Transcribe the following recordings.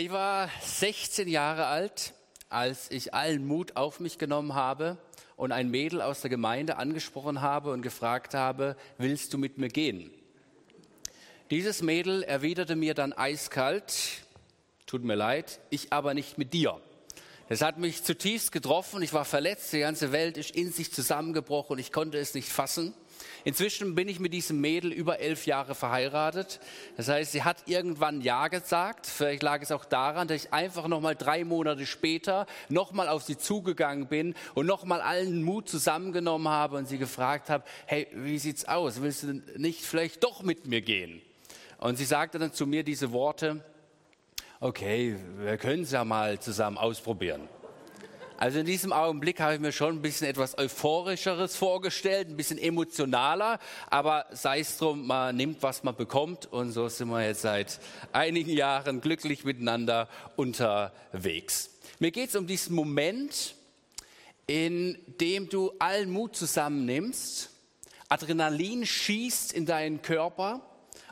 Ich war 16 Jahre alt, als ich allen Mut auf mich genommen habe und ein Mädel aus der Gemeinde angesprochen habe und gefragt habe, willst du mit mir gehen? Dieses Mädel erwiderte mir dann eiskalt, tut mir leid, ich aber nicht mit dir. Das hat mich zutiefst getroffen, ich war verletzt, die ganze Welt ist in sich zusammengebrochen ich konnte es nicht fassen. Inzwischen bin ich mit diesem Mädel über elf Jahre verheiratet. Das heißt, sie hat irgendwann Ja gesagt. Vielleicht lag es auch daran, dass ich einfach noch mal drei Monate später noch mal auf sie zugegangen bin und noch mal allen Mut zusammengenommen habe und sie gefragt habe: Hey, wie sieht's aus? Willst du nicht vielleicht doch mit mir gehen? Und sie sagte dann zu mir diese Worte: Okay, wir können es ja mal zusammen ausprobieren. Also in diesem Augenblick habe ich mir schon ein bisschen etwas euphorischeres vorgestellt, ein bisschen emotionaler, aber sei es drum, man nimmt, was man bekommt. Und so sind wir jetzt seit einigen Jahren glücklich miteinander unterwegs. Mir geht es um diesen Moment, in dem du allen Mut zusammennimmst, Adrenalin schießt in deinen Körper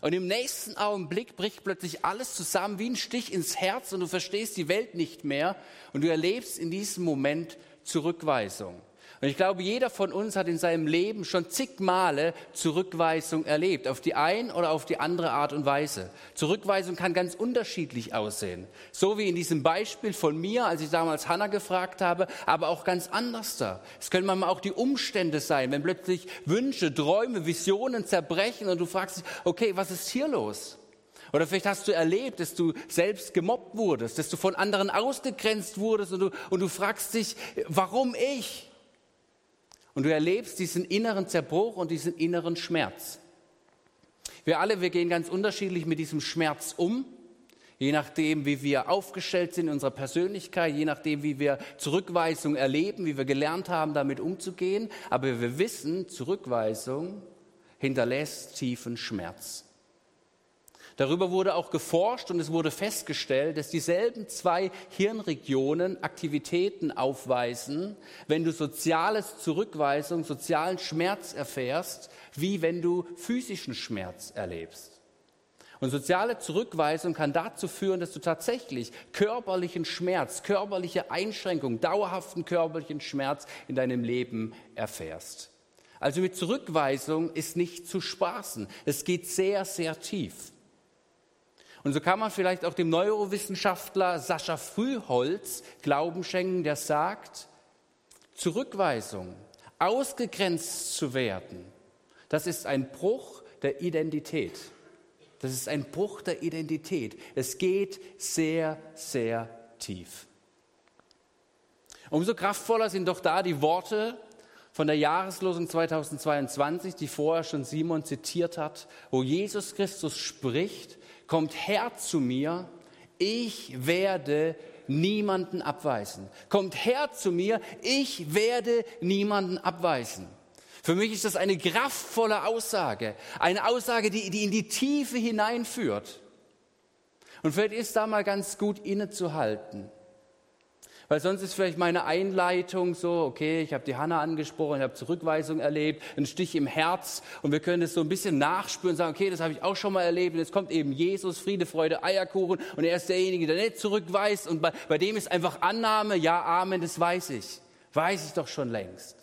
und im nächsten Augenblick bricht plötzlich alles zusammen wie ein Stich ins Herz und du verstehst die Welt nicht mehr und du erlebst in diesem Moment Zurückweisung. Und ich glaube, jeder von uns hat in seinem Leben schon zig Male Zurückweisung erlebt, auf die ein oder auf die andere Art und Weise. Zurückweisung kann ganz unterschiedlich aussehen. So wie in diesem Beispiel von mir, als ich damals Hannah gefragt habe, aber auch ganz anders da. Es können manchmal auch die Umstände sein, wenn plötzlich Wünsche, Träume, Visionen zerbrechen und du fragst dich, okay, was ist hier los? Oder vielleicht hast du erlebt, dass du selbst gemobbt wurdest, dass du von anderen ausgegrenzt wurdest und du, und du fragst dich, warum ich? Und du erlebst diesen inneren Zerbruch und diesen inneren Schmerz. Wir alle, wir gehen ganz unterschiedlich mit diesem Schmerz um. Je nachdem, wie wir aufgestellt sind in unserer Persönlichkeit, je nachdem, wie wir Zurückweisung erleben, wie wir gelernt haben, damit umzugehen. Aber wir wissen, Zurückweisung hinterlässt tiefen Schmerz. Darüber wurde auch geforscht und es wurde festgestellt, dass dieselben zwei Hirnregionen Aktivitäten aufweisen, wenn du soziales Zurückweisung, sozialen Schmerz erfährst, wie wenn du physischen Schmerz erlebst. Und soziale Zurückweisung kann dazu führen, dass du tatsächlich körperlichen Schmerz, körperliche Einschränkung, dauerhaften körperlichen Schmerz in deinem Leben erfährst. Also mit Zurückweisung ist nicht zu spaßen. Es geht sehr, sehr tief. Und so kann man vielleicht auch dem Neurowissenschaftler Sascha Frühholz Glauben schenken, der sagt, Zurückweisung, ausgegrenzt zu werden, das ist ein Bruch der Identität. Das ist ein Bruch der Identität. Es geht sehr, sehr tief. Umso kraftvoller sind doch da die Worte von der Jahreslosung 2022, die vorher schon Simon zitiert hat, wo Jesus Christus spricht kommt her zu mir, ich werde niemanden abweisen. Kommt her zu mir, ich werde niemanden abweisen. Für mich ist das eine kraftvolle Aussage, eine Aussage, die, die in die Tiefe hineinführt. Und vielleicht ist da mal ganz gut innezuhalten weil sonst ist vielleicht meine Einleitung so, okay, ich habe die Hanna angesprochen, ich habe Zurückweisung erlebt, einen Stich im Herz und wir können das so ein bisschen nachspüren und sagen, okay, das habe ich auch schon mal erlebt und jetzt kommt eben Jesus, Friede, Freude, Eierkuchen und er ist derjenige, der nicht zurückweist und bei, bei dem ist einfach Annahme, ja, Amen, das weiß ich. Weiß ich doch schon längst.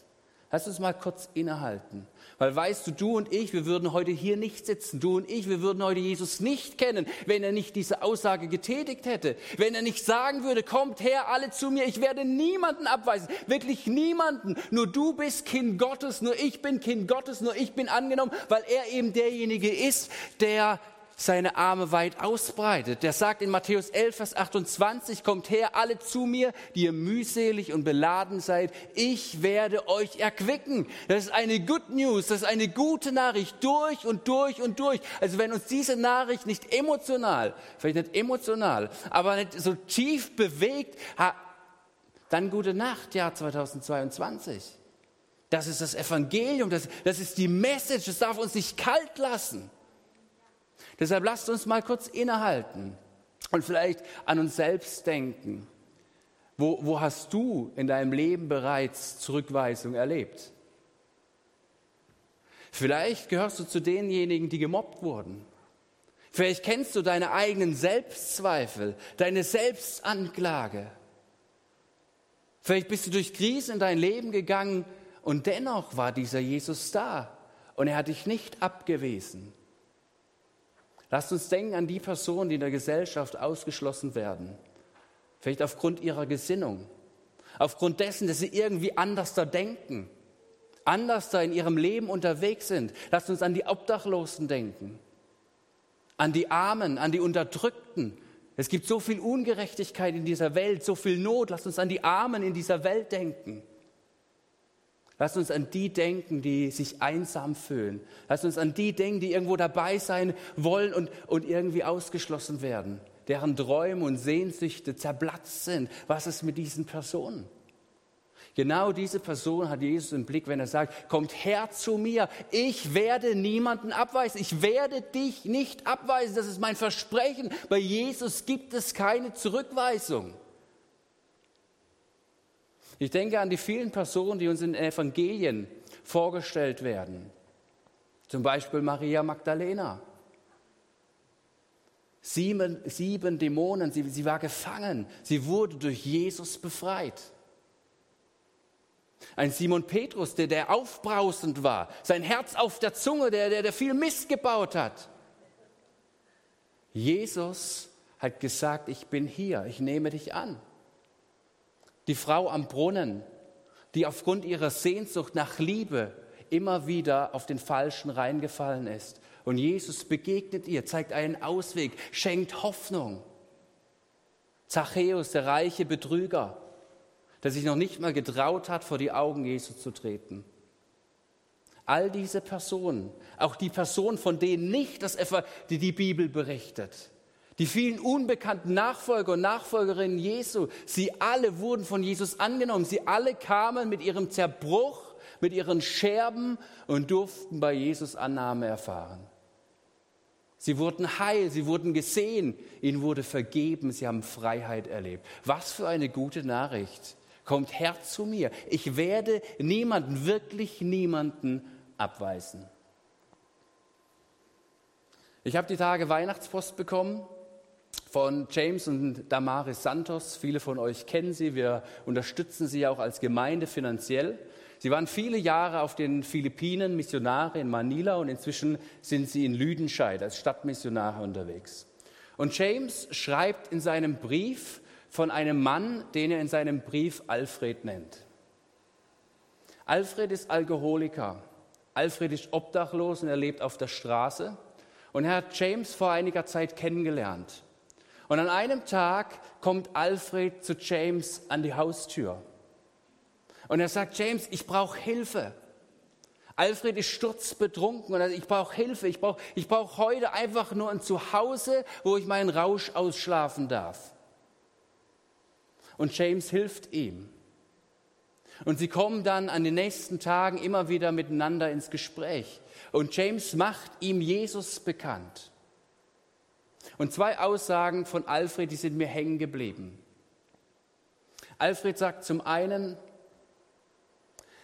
Lass uns mal kurz innehalten. Weil weißt du, du und ich, wir würden heute hier nicht sitzen. Du und ich, wir würden heute Jesus nicht kennen, wenn er nicht diese Aussage getätigt hätte. Wenn er nicht sagen würde, kommt her alle zu mir, ich werde niemanden abweisen. Wirklich niemanden. Nur du bist Kind Gottes, nur ich bin Kind Gottes, nur ich bin angenommen, weil er eben derjenige ist, der seine Arme weit ausbreitet. Der sagt in Matthäus 11, Vers 28, kommt her alle zu mir, die ihr mühselig und beladen seid. Ich werde euch erquicken. Das ist eine Good News, das ist eine gute Nachricht durch und durch und durch. Also wenn uns diese Nachricht nicht emotional, vielleicht nicht emotional, aber nicht so tief bewegt, dann gute Nacht, Jahr 2022. Das ist das Evangelium, das, das ist die Message, das darf uns nicht kalt lassen. Deshalb lasst uns mal kurz innehalten und vielleicht an uns selbst denken. Wo, wo hast du in deinem Leben bereits Zurückweisung erlebt? Vielleicht gehörst du zu denjenigen, die gemobbt wurden. Vielleicht kennst du deine eigenen Selbstzweifel, deine Selbstanklage. Vielleicht bist du durch Krisen in dein Leben gegangen und dennoch war dieser Jesus da und er hat dich nicht abgewiesen. Lasst uns denken an die Personen, die in der Gesellschaft ausgeschlossen werden. Vielleicht aufgrund ihrer Gesinnung, aufgrund dessen, dass sie irgendwie anders da denken, anders da in ihrem Leben unterwegs sind. Lasst uns an die Obdachlosen denken, an die Armen, an die Unterdrückten. Es gibt so viel Ungerechtigkeit in dieser Welt, so viel Not. Lasst uns an die Armen in dieser Welt denken. Lasst uns an die denken, die sich einsam fühlen. Lasst uns an die denken, die irgendwo dabei sein wollen und, und irgendwie ausgeschlossen werden, deren Träume und Sehnsüchte zerplatzt sind. Was ist mit diesen Personen? Genau diese Person hat Jesus im Blick, wenn er sagt, kommt her zu mir, ich werde niemanden abweisen, ich werde dich nicht abweisen, das ist mein Versprechen. Bei Jesus gibt es keine Zurückweisung. Ich denke an die vielen Personen, die uns in den Evangelien vorgestellt werden. Zum Beispiel Maria Magdalena. Sieben, sieben Dämonen, sie, sie war gefangen, sie wurde durch Jesus befreit. Ein Simon Petrus, der, der aufbrausend war, sein Herz auf der Zunge, der, der, der viel Mist gebaut hat. Jesus hat gesagt, ich bin hier, ich nehme dich an. Die Frau am Brunnen, die aufgrund ihrer Sehnsucht nach Liebe immer wieder auf den Falschen reingefallen ist. Und Jesus begegnet ihr, zeigt einen Ausweg, schenkt Hoffnung. Zachäus, der reiche Betrüger, der sich noch nicht mal getraut hat, vor die Augen Jesu zu treten. All diese Personen, auch die Personen, von denen nicht das, die, die Bibel berichtet, die vielen unbekannten Nachfolger und Nachfolgerinnen Jesu, sie alle wurden von Jesus angenommen. Sie alle kamen mit ihrem Zerbruch, mit ihren Scherben und durften bei Jesus Annahme erfahren. Sie wurden heil, sie wurden gesehen, ihnen wurde vergeben, sie haben Freiheit erlebt. Was für eine gute Nachricht. Kommt her zu mir. Ich werde niemanden, wirklich niemanden abweisen. Ich habe die Tage Weihnachtspost bekommen von James und Damaris Santos. Viele von euch kennen sie. Wir unterstützen sie auch als Gemeinde finanziell. Sie waren viele Jahre auf den Philippinen Missionare in Manila und inzwischen sind sie in Lüdenscheid als Stadtmissionare unterwegs. Und James schreibt in seinem Brief von einem Mann, den er in seinem Brief Alfred nennt. Alfred ist Alkoholiker. Alfred ist obdachlos und er lebt auf der Straße. Und er hat James vor einiger Zeit kennengelernt. Und an einem Tag kommt Alfred zu James an die Haustür. Und er sagt, James, ich brauche Hilfe. Alfred ist sturzbetrunken und er sagt, ich brauche Hilfe. Ich brauche ich brauch heute einfach nur ein Zuhause, wo ich meinen Rausch ausschlafen darf. Und James hilft ihm. Und sie kommen dann an den nächsten Tagen immer wieder miteinander ins Gespräch. Und James macht ihm Jesus bekannt. Und zwei Aussagen von Alfred, die sind mir hängen geblieben. Alfred sagt zum einen,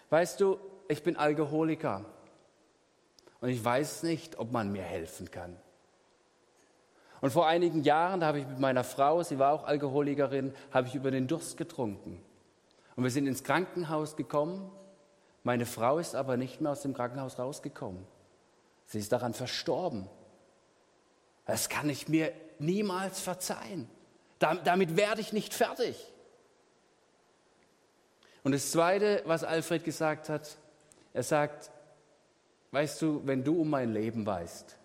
weißt du, ich bin Alkoholiker und ich weiß nicht, ob man mir helfen kann. Und vor einigen Jahren, da habe ich mit meiner Frau, sie war auch Alkoholikerin, habe ich über den Durst getrunken. Und wir sind ins Krankenhaus gekommen. Meine Frau ist aber nicht mehr aus dem Krankenhaus rausgekommen. Sie ist daran verstorben. Das kann ich mir niemals verzeihen. Damit werde ich nicht fertig. Und das Zweite, was Alfred gesagt hat, er sagt, weißt du, wenn du um mein Leben weißt,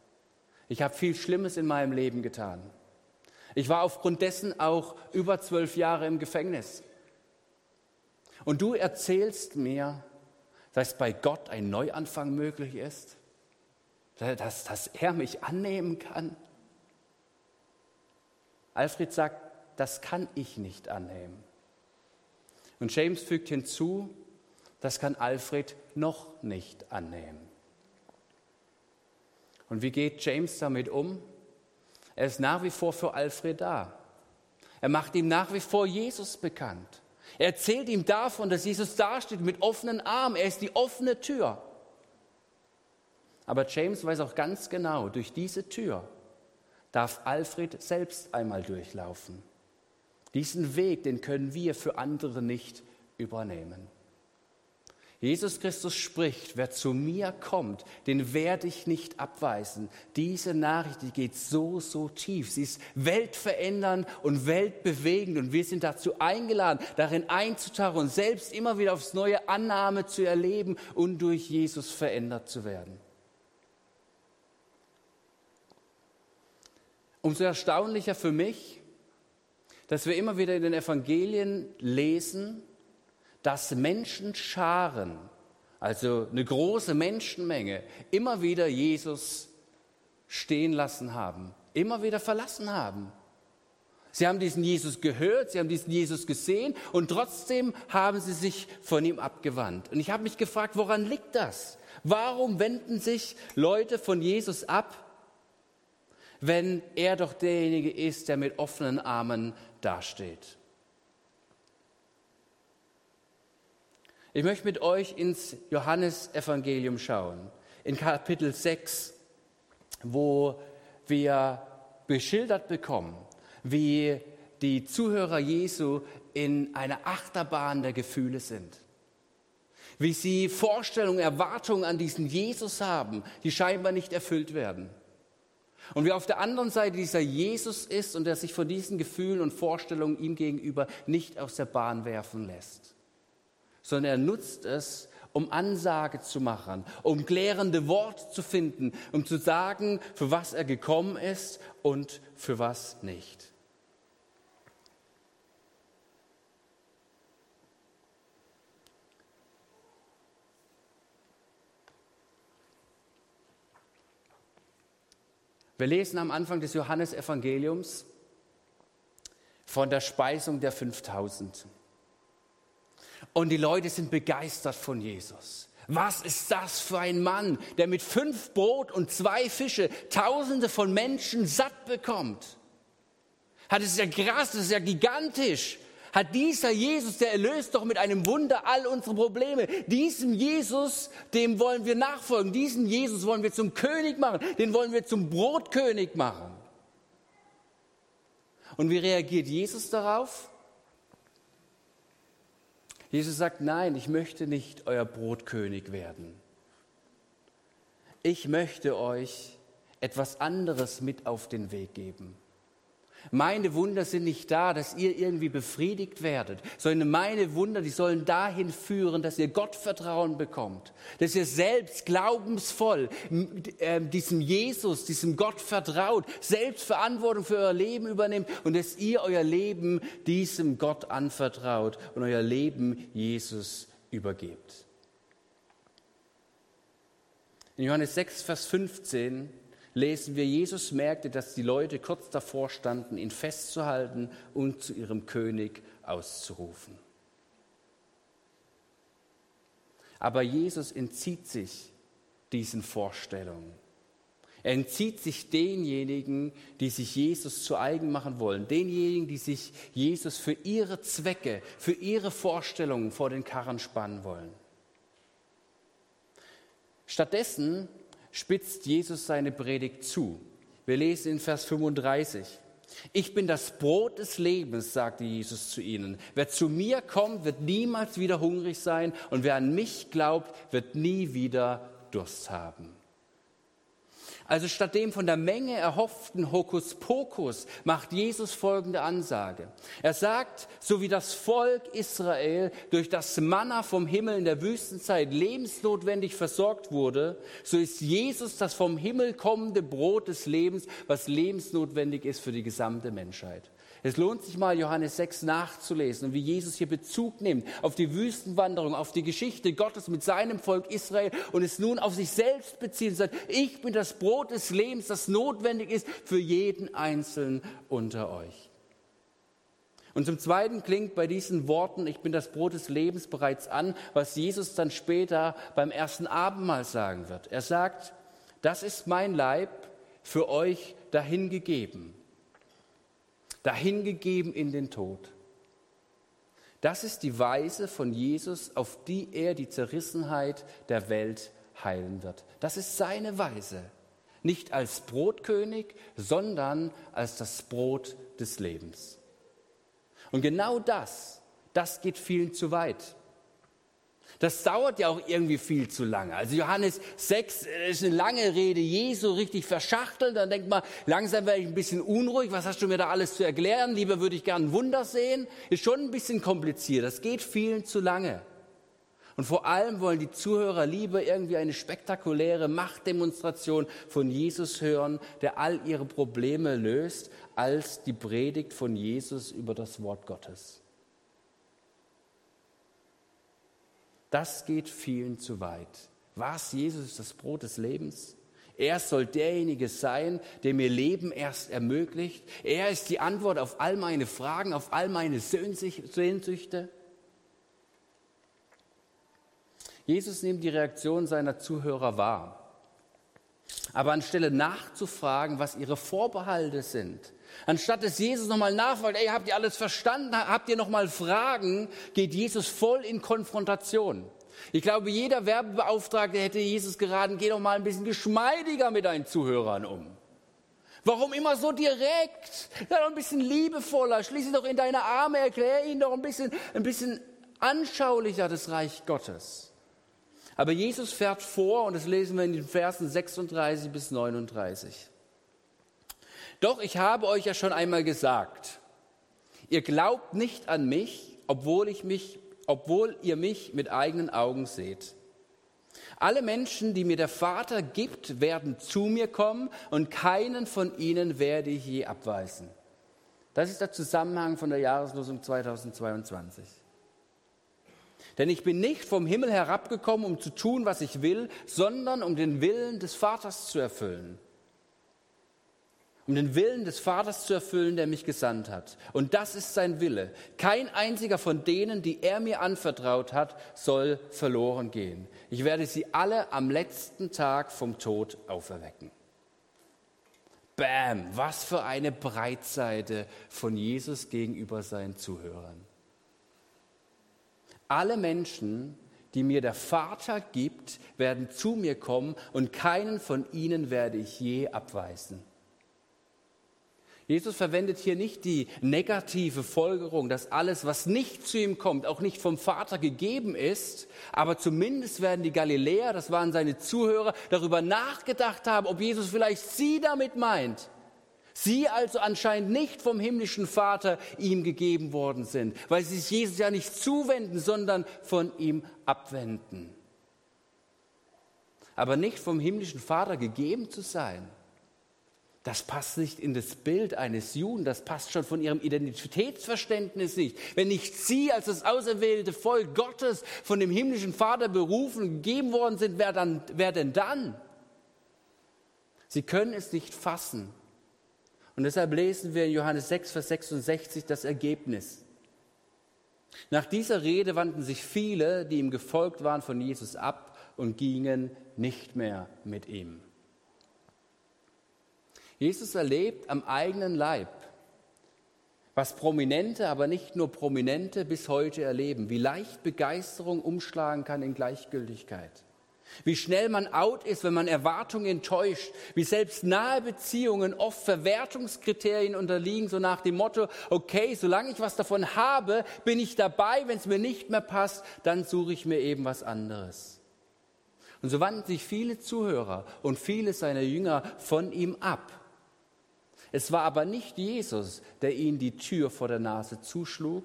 ich habe viel Schlimmes in meinem Leben getan. Ich war aufgrund dessen auch über zwölf Jahre im Gefängnis. Und du erzählst mir, dass bei Gott ein Neuanfang möglich ist, dass, dass er mich annehmen kann. Alfred sagt, das kann ich nicht annehmen. Und James fügt hinzu, das kann Alfred noch nicht annehmen. Und wie geht James damit um? Er ist nach wie vor für Alfred da. Er macht ihm nach wie vor Jesus bekannt. Er erzählt ihm davon, dass Jesus dasteht mit offenen Armen. Er ist die offene Tür. Aber James weiß auch ganz genau, durch diese Tür darf Alfred selbst einmal durchlaufen. Diesen Weg, den können wir für andere nicht übernehmen. Jesus Christus spricht, wer zu mir kommt, den werde ich nicht abweisen. Diese Nachricht, die geht so, so tief. Sie ist weltverändernd und weltbewegend und wir sind dazu eingeladen, darin einzutauchen und selbst immer wieder aufs neue Annahme zu erleben und durch Jesus verändert zu werden. Umso erstaunlicher für mich, dass wir immer wieder in den Evangelien lesen, dass Menschenscharen, also eine große Menschenmenge, immer wieder Jesus stehen lassen haben, immer wieder verlassen haben. Sie haben diesen Jesus gehört, sie haben diesen Jesus gesehen und trotzdem haben sie sich von ihm abgewandt. Und ich habe mich gefragt, woran liegt das? Warum wenden sich Leute von Jesus ab, wenn er doch derjenige ist, der mit offenen Armen dasteht? Ich möchte mit euch ins Johannesevangelium schauen, in Kapitel 6, wo wir beschildert bekommen, wie die Zuhörer Jesu in einer Achterbahn der Gefühle sind. Wie sie Vorstellungen, Erwartungen an diesen Jesus haben, die scheinbar nicht erfüllt werden. Und wie auf der anderen Seite dieser Jesus ist und der sich von diesen Gefühlen und Vorstellungen ihm gegenüber nicht aus der Bahn werfen lässt sondern er nutzt es, um Ansage zu machen, um klärende Worte zu finden, um zu sagen, für was er gekommen ist und für was nicht. Wir lesen am Anfang des Johannesevangeliums von der Speisung der 5000. Und die Leute sind begeistert von Jesus. Was ist das für ein Mann, der mit fünf Brot und zwei Fische Tausende von Menschen satt bekommt? Hat es ja krass, das ist ja gigantisch. Hat dieser Jesus, der erlöst doch mit einem Wunder all unsere Probleme. Diesem Jesus, dem wollen wir nachfolgen. Diesen Jesus wollen wir zum König machen. Den wollen wir zum Brotkönig machen. Und wie reagiert Jesus darauf? Jesus sagt, nein, ich möchte nicht euer Brotkönig werden. Ich möchte euch etwas anderes mit auf den Weg geben. Meine Wunder sind nicht da, dass ihr irgendwie befriedigt werdet, sondern meine Wunder, die sollen dahin führen, dass ihr Gottvertrauen bekommt, dass ihr selbst glaubensvoll äh, diesem Jesus, diesem Gott vertraut, selbst Verantwortung für euer Leben übernimmt und dass ihr euer Leben diesem Gott anvertraut und euer Leben Jesus übergebt. In Johannes 6, Vers 15 lesen wir, Jesus merkte, dass die Leute kurz davor standen, ihn festzuhalten und zu ihrem König auszurufen. Aber Jesus entzieht sich diesen Vorstellungen. Er entzieht sich denjenigen, die sich Jesus zu eigen machen wollen, denjenigen, die sich Jesus für ihre Zwecke, für ihre Vorstellungen vor den Karren spannen wollen. Stattdessen spitzt Jesus seine Predigt zu. Wir lesen in Vers 35. Ich bin das Brot des Lebens, sagte Jesus zu ihnen. Wer zu mir kommt, wird niemals wieder hungrig sein und wer an mich glaubt, wird nie wieder Durst haben. Also statt dem von der Menge erhofften Hokuspokus macht Jesus folgende Ansage. Er sagt, so wie das Volk Israel durch das Manna vom Himmel in der Wüstenzeit lebensnotwendig versorgt wurde, so ist Jesus das vom Himmel kommende Brot des Lebens, was lebensnotwendig ist für die gesamte Menschheit. Es lohnt sich mal, Johannes 6 nachzulesen und wie Jesus hier Bezug nimmt auf die Wüstenwanderung, auf die Geschichte Gottes mit seinem Volk Israel und es nun auf sich selbst bezieht und sagt, ich bin das Brot des Lebens, das notwendig ist für jeden Einzelnen unter euch. Und zum Zweiten klingt bei diesen Worten, ich bin das Brot des Lebens bereits an, was Jesus dann später beim ersten Abendmahl sagen wird. Er sagt, das ist mein Leib für euch dahingegeben dahingegeben in den Tod. Das ist die Weise von Jesus, auf die er die Zerrissenheit der Welt heilen wird. Das ist seine Weise. nicht als Brotkönig, sondern als das Brot des Lebens. Und genau das, das geht vielen zu weit. Das dauert ja auch irgendwie viel zu lange. Also Johannes 6 ist eine lange Rede Jesu, richtig verschachtelt. Dann denkt man, langsam werde ich ein bisschen unruhig. Was hast du mir da alles zu erklären? Lieber würde ich gern ein Wunder sehen. Ist schon ein bisschen kompliziert. Das geht vielen zu lange. Und vor allem wollen die Zuhörer lieber irgendwie eine spektakuläre Machtdemonstration von Jesus hören, der all ihre Probleme löst, als die Predigt von Jesus über das Wort Gottes. Das geht vielen zu weit. Was? Jesus ist das Brot des Lebens? Er soll derjenige sein, der mir Leben erst ermöglicht. Er ist die Antwort auf all meine Fragen, auf all meine Sehnsüchte. Jesus nimmt die Reaktion seiner Zuhörer wahr. Aber anstelle nachzufragen, was ihre Vorbehalte sind, anstatt dass Jesus nochmal nachfragt, ey, habt ihr alles verstanden, habt ihr nochmal Fragen, geht Jesus voll in Konfrontation. Ich glaube, jeder Werbebeauftragte hätte Jesus geraten, geh doch mal ein bisschen geschmeidiger mit deinen Zuhörern um. Warum immer so direkt? Sei doch ein bisschen liebevoller, schließe doch in deine Arme, erkläre ihnen doch ein bisschen, ein bisschen anschaulicher das Reich Gottes. Aber Jesus fährt vor, und das lesen wir in den Versen 36 bis 39. Doch ich habe euch ja schon einmal gesagt, ihr glaubt nicht an mich, obwohl, ich mich, obwohl ihr mich mit eigenen Augen seht. Alle Menschen, die mir der Vater gibt, werden zu mir kommen und keinen von ihnen werde ich je abweisen. Das ist der Zusammenhang von der Jahreslosung 2022. Denn ich bin nicht vom Himmel herabgekommen, um zu tun, was ich will, sondern um den Willen des Vaters zu erfüllen. Um den Willen des Vaters zu erfüllen, der mich gesandt hat. Und das ist sein Wille. Kein einziger von denen, die er mir anvertraut hat, soll verloren gehen. Ich werde sie alle am letzten Tag vom Tod auferwecken. Bam, was für eine Breitseite von Jesus gegenüber seinen Zuhörern. Alle Menschen, die mir der Vater gibt, werden zu mir kommen und keinen von ihnen werde ich je abweisen. Jesus verwendet hier nicht die negative Folgerung, dass alles, was nicht zu ihm kommt, auch nicht vom Vater gegeben ist, aber zumindest werden die Galiläer, das waren seine Zuhörer, darüber nachgedacht haben, ob Jesus vielleicht sie damit meint. Sie also anscheinend nicht vom himmlischen Vater ihm gegeben worden sind, weil sie sich Jesus ja nicht zuwenden, sondern von ihm abwenden. Aber nicht vom himmlischen Vater gegeben zu sein, das passt nicht in das Bild eines Juden, das passt schon von ihrem Identitätsverständnis nicht. Wenn nicht sie als das auserwählte Volk Gottes von dem himmlischen Vater berufen, gegeben worden sind, wer, dann, wer denn dann? Sie können es nicht fassen. Und deshalb lesen wir in Johannes 6, Vers 66 das Ergebnis. Nach dieser Rede wandten sich viele, die ihm gefolgt waren, von Jesus ab und gingen nicht mehr mit ihm. Jesus erlebt am eigenen Leib, was Prominente, aber nicht nur Prominente bis heute erleben, wie leicht Begeisterung umschlagen kann in Gleichgültigkeit. Wie schnell man out ist, wenn man Erwartungen enttäuscht. Wie selbst nahe Beziehungen oft Verwertungskriterien unterliegen, so nach dem Motto, okay, solange ich was davon habe, bin ich dabei. Wenn es mir nicht mehr passt, dann suche ich mir eben was anderes. Und so wandten sich viele Zuhörer und viele seiner Jünger von ihm ab. Es war aber nicht Jesus, der ihnen die Tür vor der Nase zuschlug,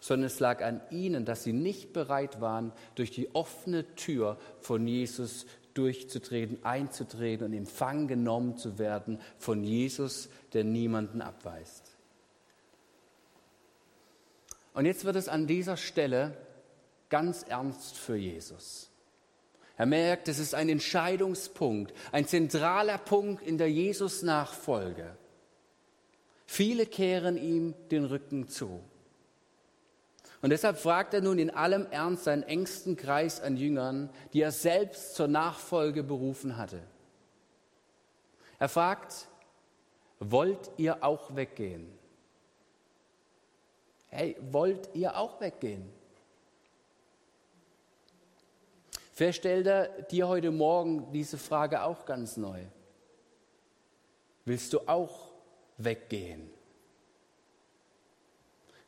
sondern es lag an ihnen, dass sie nicht bereit waren, durch die offene Tür von Jesus durchzutreten, einzutreten und in Empfang genommen zu werden von Jesus, der niemanden abweist. Und jetzt wird es an dieser Stelle ganz ernst für Jesus. Er merkt, es ist ein Entscheidungspunkt, ein zentraler Punkt in der Jesus-Nachfolge. Viele kehren ihm den Rücken zu. Und deshalb fragt er nun in allem Ernst seinen engsten Kreis an Jüngern, die er selbst zur Nachfolge berufen hatte. Er fragt, wollt ihr auch weggehen? Hey, wollt ihr auch weggehen? Vielleicht stellt er dir heute Morgen diese Frage auch ganz neu. Willst du auch weggehen?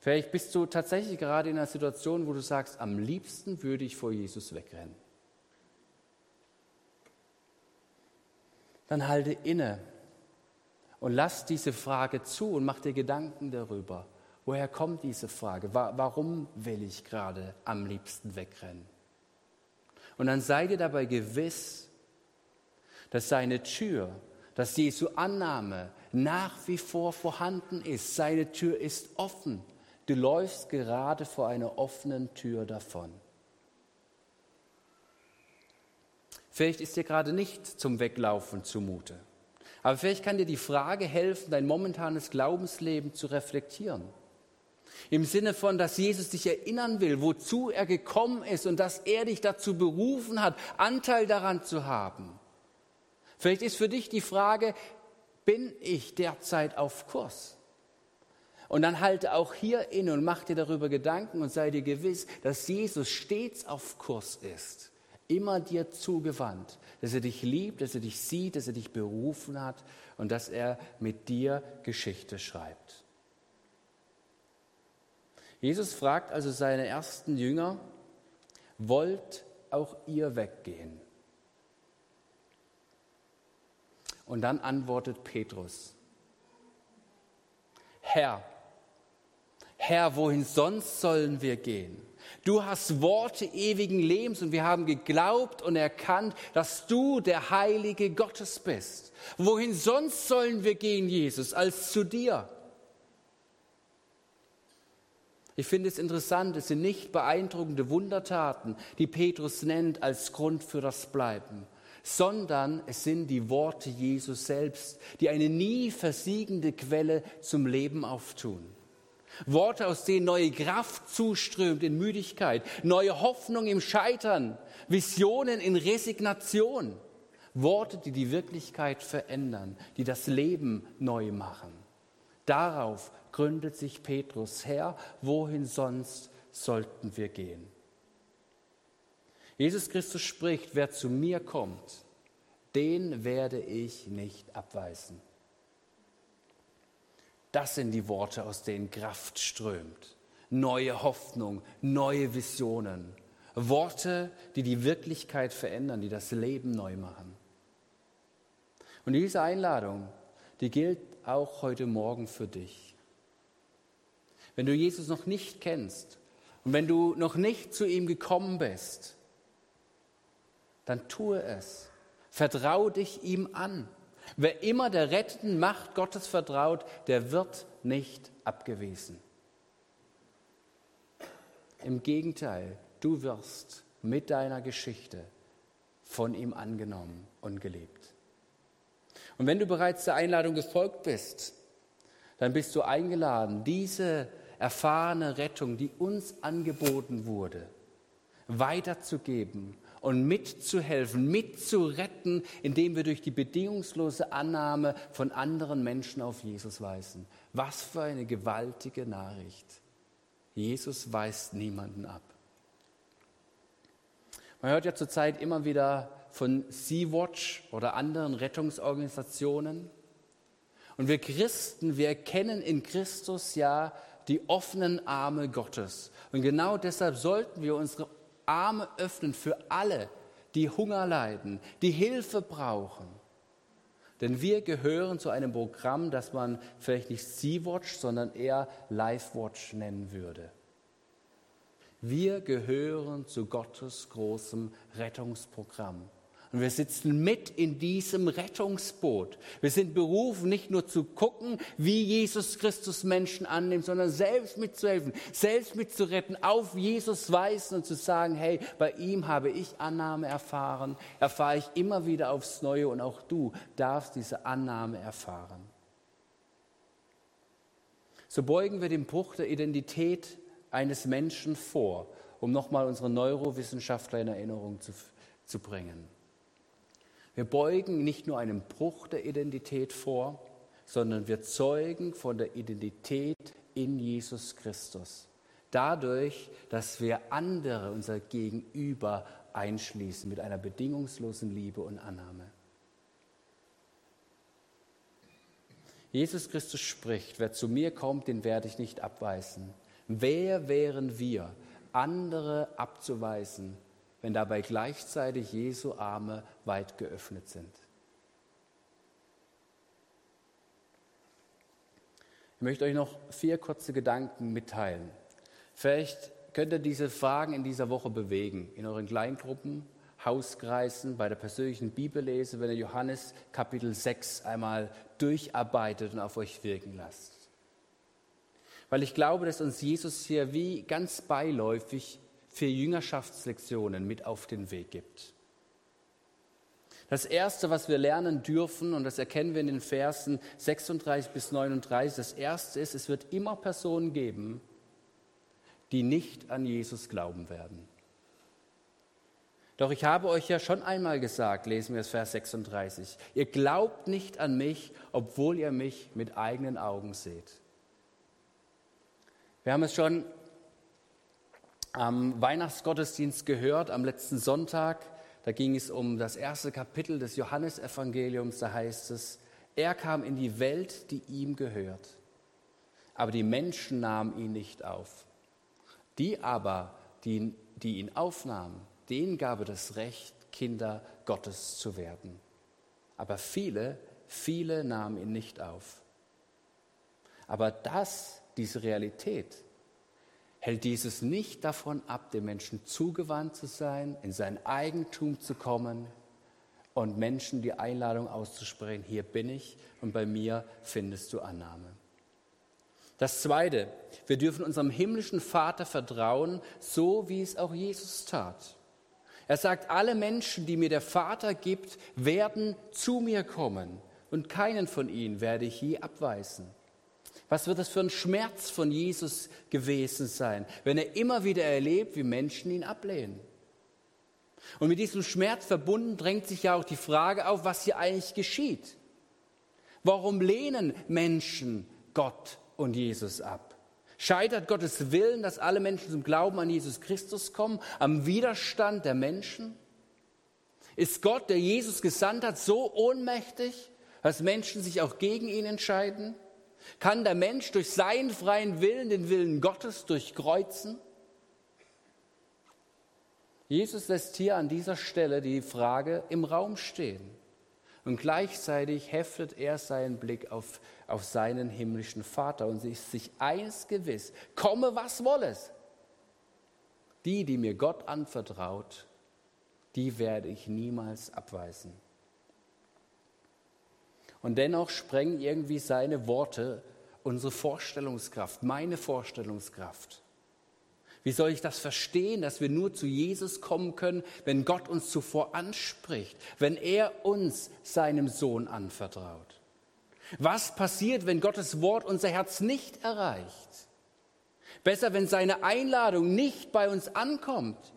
Vielleicht bist du tatsächlich gerade in einer Situation, wo du sagst, am liebsten würde ich vor Jesus wegrennen. Dann halte inne und lass diese Frage zu und mach dir Gedanken darüber. Woher kommt diese Frage? Warum will ich gerade am liebsten wegrennen? Und dann sei dir dabei gewiss, dass seine Tür, dass Jesu Annahme nach wie vor vorhanden ist. Seine Tür ist offen. Du läufst gerade vor einer offenen Tür davon. Vielleicht ist dir gerade nicht zum Weglaufen zumute. Aber vielleicht kann dir die Frage helfen, dein momentanes Glaubensleben zu reflektieren. Im Sinne von, dass Jesus dich erinnern will, wozu er gekommen ist und dass er dich dazu berufen hat, Anteil daran zu haben. Vielleicht ist für dich die Frage, bin ich derzeit auf Kurs? Und dann halte auch hier inne und mach dir darüber Gedanken und sei dir gewiss, dass Jesus stets auf Kurs ist, immer dir zugewandt, dass er dich liebt, dass er dich sieht, dass er dich berufen hat und dass er mit dir Geschichte schreibt. Jesus fragt also seine ersten Jünger, wollt auch ihr weggehen? Und dann antwortet Petrus, Herr, Herr, wohin sonst sollen wir gehen? Du hast Worte ewigen Lebens und wir haben geglaubt und erkannt, dass du der Heilige Gottes bist. Wohin sonst sollen wir gehen, Jesus, als zu dir? Ich finde es interessant, es sind nicht beeindruckende Wundertaten, die Petrus nennt als Grund für das Bleiben, sondern es sind die Worte Jesus selbst, die eine nie versiegende Quelle zum Leben auftun. Worte, aus denen neue Kraft zuströmt in Müdigkeit, neue Hoffnung im Scheitern, Visionen in Resignation. Worte, die die Wirklichkeit verändern, die das Leben neu machen. Darauf gründet sich Petrus her, wohin sonst sollten wir gehen? Jesus Christus spricht, wer zu mir kommt, den werde ich nicht abweisen. Das sind die Worte, aus denen Kraft strömt. Neue Hoffnung, neue Visionen. Worte, die die Wirklichkeit verändern, die das Leben neu machen. Und diese Einladung, die gilt auch heute Morgen für dich. Wenn du Jesus noch nicht kennst und wenn du noch nicht zu ihm gekommen bist, dann tue es. Vertrau dich ihm an. Wer immer der rettenden Macht Gottes vertraut, der wird nicht abgewiesen. Im Gegenteil, du wirst mit deiner Geschichte von ihm angenommen und gelebt. Und wenn du bereits der Einladung gefolgt bist, dann bist du eingeladen, diese erfahrene Rettung, die uns angeboten wurde, weiterzugeben und mitzuhelfen, mitzuretten, indem wir durch die bedingungslose Annahme von anderen Menschen auf Jesus weisen. Was für eine gewaltige Nachricht. Jesus weist niemanden ab. Man hört ja zurzeit immer wieder von Sea-Watch oder anderen Rettungsorganisationen. Und wir Christen, wir erkennen in Christus ja die offenen Arme Gottes. Und genau deshalb sollten wir unsere Arme öffnen für alle, die Hunger leiden, die Hilfe brauchen. Denn wir gehören zu einem Programm, das man vielleicht nicht Sea-Watch, sondern eher Life-Watch nennen würde. Wir gehören zu Gottes großem Rettungsprogramm. Und wir sitzen mit in diesem Rettungsboot. Wir sind berufen, nicht nur zu gucken, wie Jesus Christus Menschen annimmt, sondern selbst mitzuhelfen, selbst mitzuretten, auf Jesus weisen und zu sagen, hey, bei ihm habe ich Annahme erfahren, erfahre ich immer wieder aufs Neue und auch du darfst diese Annahme erfahren. So beugen wir den Bruch der Identität eines Menschen vor, um nochmal unsere Neurowissenschaftler in Erinnerung zu, zu bringen. Wir beugen nicht nur einen Bruch der Identität vor, sondern wir zeugen von der Identität in Jesus Christus. Dadurch, dass wir andere, unser Gegenüber, einschließen mit einer bedingungslosen Liebe und Annahme. Jesus Christus spricht, wer zu mir kommt, den werde ich nicht abweisen. Wer wären wir, andere abzuweisen, wenn dabei gleichzeitig Jesu Arme weit geöffnet sind? Ich möchte euch noch vier kurze Gedanken mitteilen. Vielleicht könnt ihr diese Fragen in dieser Woche bewegen, in euren Kleingruppen, Hauskreisen, bei der persönlichen Bibellese, wenn ihr Johannes Kapitel 6 einmal durcharbeitet und auf euch wirken lasst. Weil ich glaube, dass uns Jesus hier wie ganz beiläufig vier Jüngerschaftslektionen mit auf den Weg gibt. Das Erste, was wir lernen dürfen, und das erkennen wir in den Versen 36 bis 39, das Erste ist, es wird immer Personen geben, die nicht an Jesus glauben werden. Doch ich habe euch ja schon einmal gesagt, lesen wir es Vers 36, ihr glaubt nicht an mich, obwohl ihr mich mit eigenen Augen seht. Wir haben es schon am Weihnachtsgottesdienst gehört, am letzten Sonntag. Da ging es um das erste Kapitel des Johannesevangeliums. Da heißt es, er kam in die Welt, die ihm gehört. Aber die Menschen nahmen ihn nicht auf. Die aber, die, die ihn aufnahmen, denen gab er das Recht, Kinder Gottes zu werden. Aber viele, viele nahmen ihn nicht auf. Aber das, diese Realität, hält dieses nicht davon ab, dem Menschen zugewandt zu sein, in sein Eigentum zu kommen und Menschen die Einladung auszusprechen, hier bin ich und bei mir findest du Annahme. Das Zweite, wir dürfen unserem himmlischen Vater vertrauen, so wie es auch Jesus tat. Er sagt, alle Menschen, die mir der Vater gibt, werden zu mir kommen und keinen von ihnen werde ich je abweisen. Was wird das für ein Schmerz von Jesus gewesen sein, wenn er immer wieder erlebt, wie Menschen ihn ablehnen? Und mit diesem Schmerz verbunden drängt sich ja auch die Frage auf, was hier eigentlich geschieht. Warum lehnen Menschen Gott und Jesus ab? Scheitert Gottes Willen, dass alle Menschen zum Glauben an Jesus Christus kommen, am Widerstand der Menschen? Ist Gott, der Jesus gesandt hat, so ohnmächtig, dass Menschen sich auch gegen ihn entscheiden? Kann der Mensch durch seinen freien Willen den Willen Gottes durchkreuzen? Jesus lässt hier an dieser Stelle die Frage im Raum stehen. Und gleichzeitig heftet er seinen Blick auf, auf seinen himmlischen Vater und ist sich eins gewiss, komme was wolle. Die, die mir Gott anvertraut, die werde ich niemals abweisen. Und dennoch sprengen irgendwie seine Worte unsere Vorstellungskraft, meine Vorstellungskraft. Wie soll ich das verstehen, dass wir nur zu Jesus kommen können, wenn Gott uns zuvor anspricht, wenn er uns seinem Sohn anvertraut? Was passiert, wenn Gottes Wort unser Herz nicht erreicht? Besser, wenn seine Einladung nicht bei uns ankommt.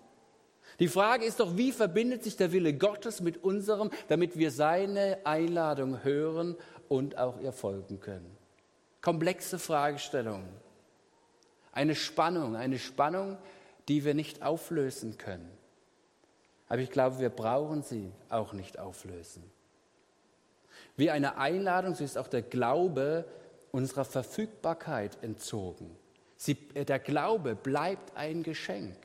Die Frage ist doch, wie verbindet sich der Wille Gottes mit unserem, damit wir seine Einladung hören und auch ihr folgen können? Komplexe Fragestellungen. Eine Spannung, eine Spannung, die wir nicht auflösen können. Aber ich glaube, wir brauchen sie auch nicht auflösen. Wie eine Einladung, so ist auch der Glaube unserer Verfügbarkeit entzogen. Sie, äh, der Glaube bleibt ein Geschenk.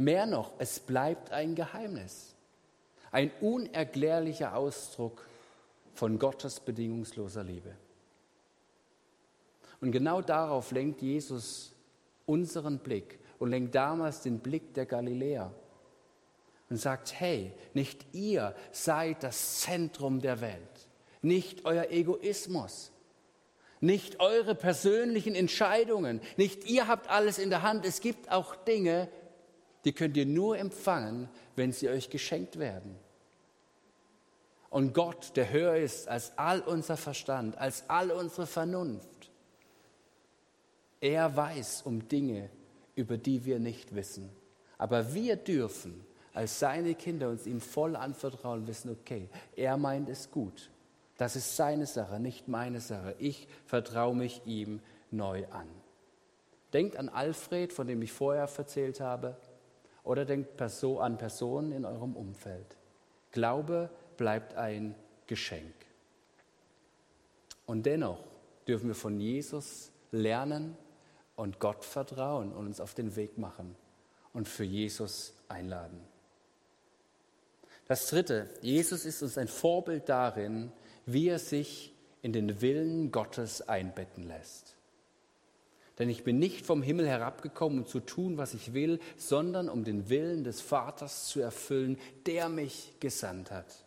Mehr noch, es bleibt ein Geheimnis. Ein unerklärlicher Ausdruck von Gottes bedingungsloser Liebe. Und genau darauf lenkt Jesus unseren Blick und lenkt damals den Blick der Galiläer und sagt, hey, nicht ihr seid das Zentrum der Welt, nicht euer Egoismus, nicht eure persönlichen Entscheidungen, nicht ihr habt alles in der Hand. Es gibt auch Dinge, die könnt ihr nur empfangen, wenn sie euch geschenkt werden. Und Gott, der höher ist als all unser Verstand, als all unsere Vernunft, er weiß um Dinge, über die wir nicht wissen. Aber wir dürfen als seine Kinder uns ihm voll anvertrauen wissen, okay, er meint es gut. Das ist seine Sache, nicht meine Sache. Ich vertraue mich ihm neu an. Denkt an Alfred, von dem ich vorher erzählt habe, oder denkt an Personen in eurem Umfeld. Glaube bleibt ein Geschenk. Und dennoch dürfen wir von Jesus lernen und Gott vertrauen und uns auf den Weg machen und für Jesus einladen. Das Dritte, Jesus ist uns ein Vorbild darin, wie er sich in den Willen Gottes einbetten lässt. Denn ich bin nicht vom Himmel herabgekommen, um zu tun, was ich will, sondern um den Willen des Vaters zu erfüllen, der mich gesandt hat.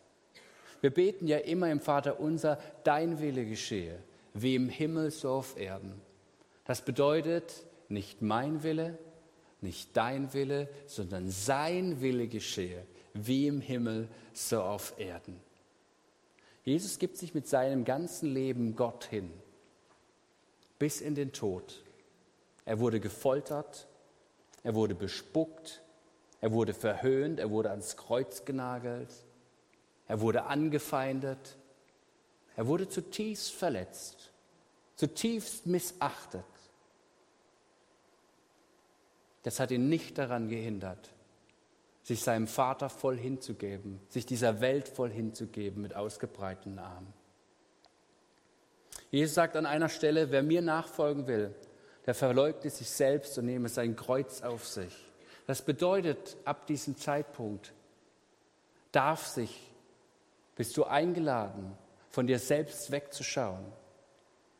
Wir beten ja immer im Vater unser, dein Wille geschehe, wie im Himmel so auf Erden. Das bedeutet nicht mein Wille, nicht dein Wille, sondern sein Wille geschehe, wie im Himmel so auf Erden. Jesus gibt sich mit seinem ganzen Leben Gott hin, bis in den Tod. Er wurde gefoltert, er wurde bespuckt, er wurde verhöhnt, er wurde ans Kreuz genagelt, er wurde angefeindet, er wurde zutiefst verletzt, zutiefst missachtet. Das hat ihn nicht daran gehindert, sich seinem Vater voll hinzugeben, sich dieser Welt voll hinzugeben mit ausgebreiteten Armen. Jesus sagt an einer Stelle, wer mir nachfolgen will, der verleugne sich selbst und nehme sein Kreuz auf sich. Das bedeutet, ab diesem Zeitpunkt darf sich, bist du eingeladen, von dir selbst wegzuschauen.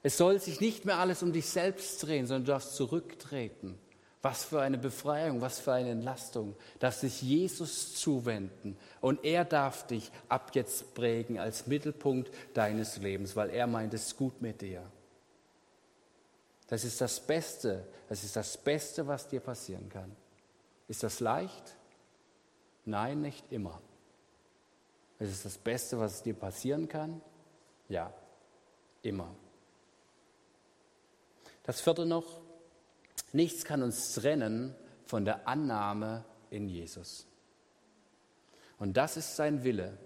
Es soll sich nicht mehr alles um dich selbst drehen, sondern du darfst zurücktreten was für eine Befreiung, was für eine Entlastung, dass sich Jesus zuwenden und er darf dich ab jetzt prägen als Mittelpunkt deines Lebens, weil er meint es gut mit dir. Das ist das Beste, das ist das Beste, was dir passieren kann. Ist das leicht? Nein, nicht immer. Es ist das Beste, was dir passieren kann? Ja, immer. Das vierte noch, Nichts kann uns trennen von der Annahme in Jesus. Und das ist sein Wille.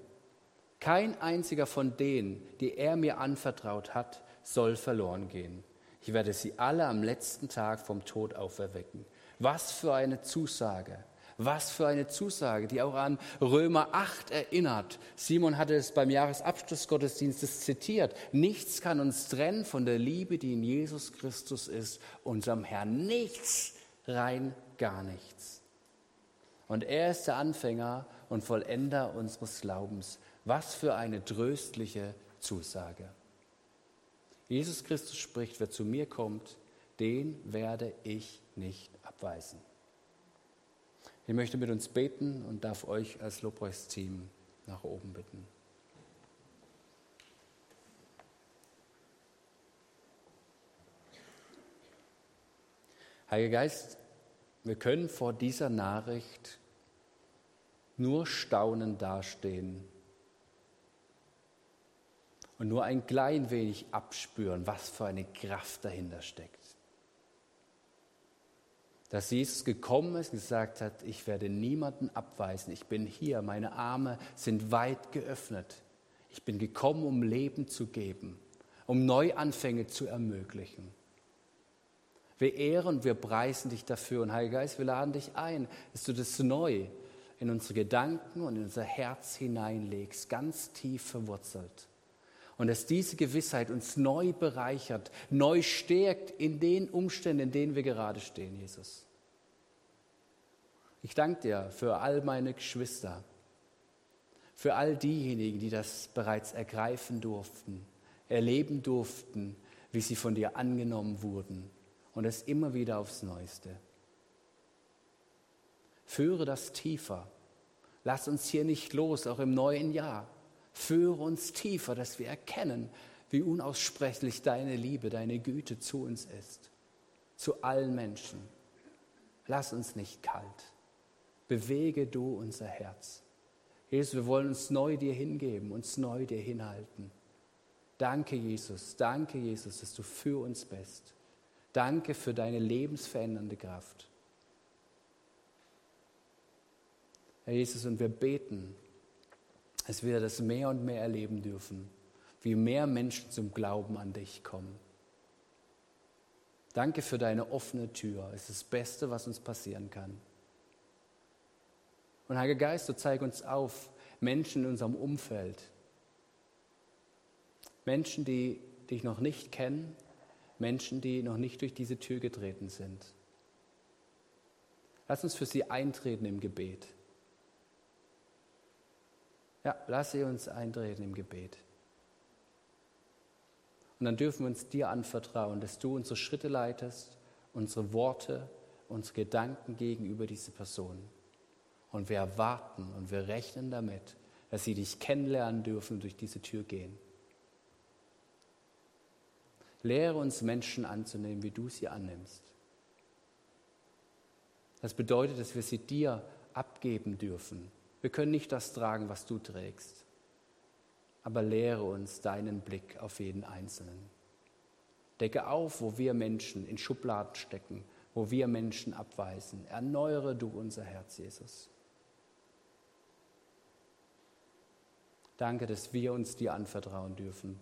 Kein einziger von denen, die er mir anvertraut hat, soll verloren gehen. Ich werde sie alle am letzten Tag vom Tod auferwecken. Was für eine Zusage. Was für eine Zusage, die auch an Römer 8 erinnert. Simon hatte es beim Jahresabschlussgottesdienstes zitiert. Nichts kann uns trennen von der Liebe, die in Jesus Christus ist, unserem Herrn. Nichts, rein gar nichts. Und er ist der Anfänger und Vollender unseres Glaubens. Was für eine tröstliche Zusage. Jesus Christus spricht, wer zu mir kommt, den werde ich nicht abweisen. Ich möchte mit uns beten und darf euch als Lobpreisteam nach oben bitten. Heiliger Geist, wir können vor dieser Nachricht nur staunend dastehen und nur ein klein wenig abspüren, was für eine Kraft dahinter steckt dass Jesus gekommen ist und gesagt hat, ich werde niemanden abweisen, ich bin hier, meine Arme sind weit geöffnet. Ich bin gekommen, um Leben zu geben, um Neuanfänge zu ermöglichen. Wir ehren und wir preisen dich dafür und Heiliger Geist, wir laden dich ein, dass du das neu in unsere Gedanken und in unser Herz hineinlegst, ganz tief verwurzelt. Und dass diese Gewissheit uns neu bereichert, neu stärkt in den Umständen, in denen wir gerade stehen, Jesus. Ich danke dir für all meine Geschwister, für all diejenigen, die das bereits ergreifen durften, erleben durften, wie sie von dir angenommen wurden und es immer wieder aufs Neueste. Führe das tiefer. Lass uns hier nicht los, auch im neuen Jahr. Führe uns tiefer, dass wir erkennen, wie unaussprechlich deine Liebe, deine Güte zu uns ist, zu allen Menschen. Lass uns nicht kalt. Bewege du unser Herz. Jesus, wir wollen uns neu dir hingeben, uns neu dir hinhalten. Danke, Jesus, danke, Jesus, dass du für uns bist. Danke für deine lebensverändernde Kraft. Herr Jesus, und wir beten, dass wir das mehr und mehr erleben dürfen, wie mehr Menschen zum Glauben an dich kommen. Danke für deine offene Tür. Es ist das Beste, was uns passieren kann. Und Heiliger Geist, du zeig uns auf Menschen in unserem Umfeld. Menschen, die dich noch nicht kennen, Menschen, die noch nicht durch diese Tür getreten sind. Lass uns für sie eintreten im Gebet. Ja, lass sie uns eintreten im Gebet. Und dann dürfen wir uns dir anvertrauen, dass du unsere Schritte leitest, unsere Worte, unsere Gedanken gegenüber dieser Person. Und wir erwarten und wir rechnen damit, dass sie dich kennenlernen dürfen und durch diese Tür gehen. Lehre uns Menschen anzunehmen, wie du sie annimmst. Das bedeutet, dass wir sie dir abgeben dürfen. Wir können nicht das tragen, was du trägst. Aber lehre uns deinen Blick auf jeden Einzelnen. Decke auf, wo wir Menschen in Schubladen stecken, wo wir Menschen abweisen. Erneuere du unser Herz, Jesus. Danke, dass wir uns dir anvertrauen dürfen.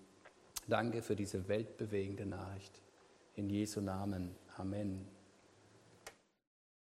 Danke für diese weltbewegende Nachricht. In Jesu Namen. Amen.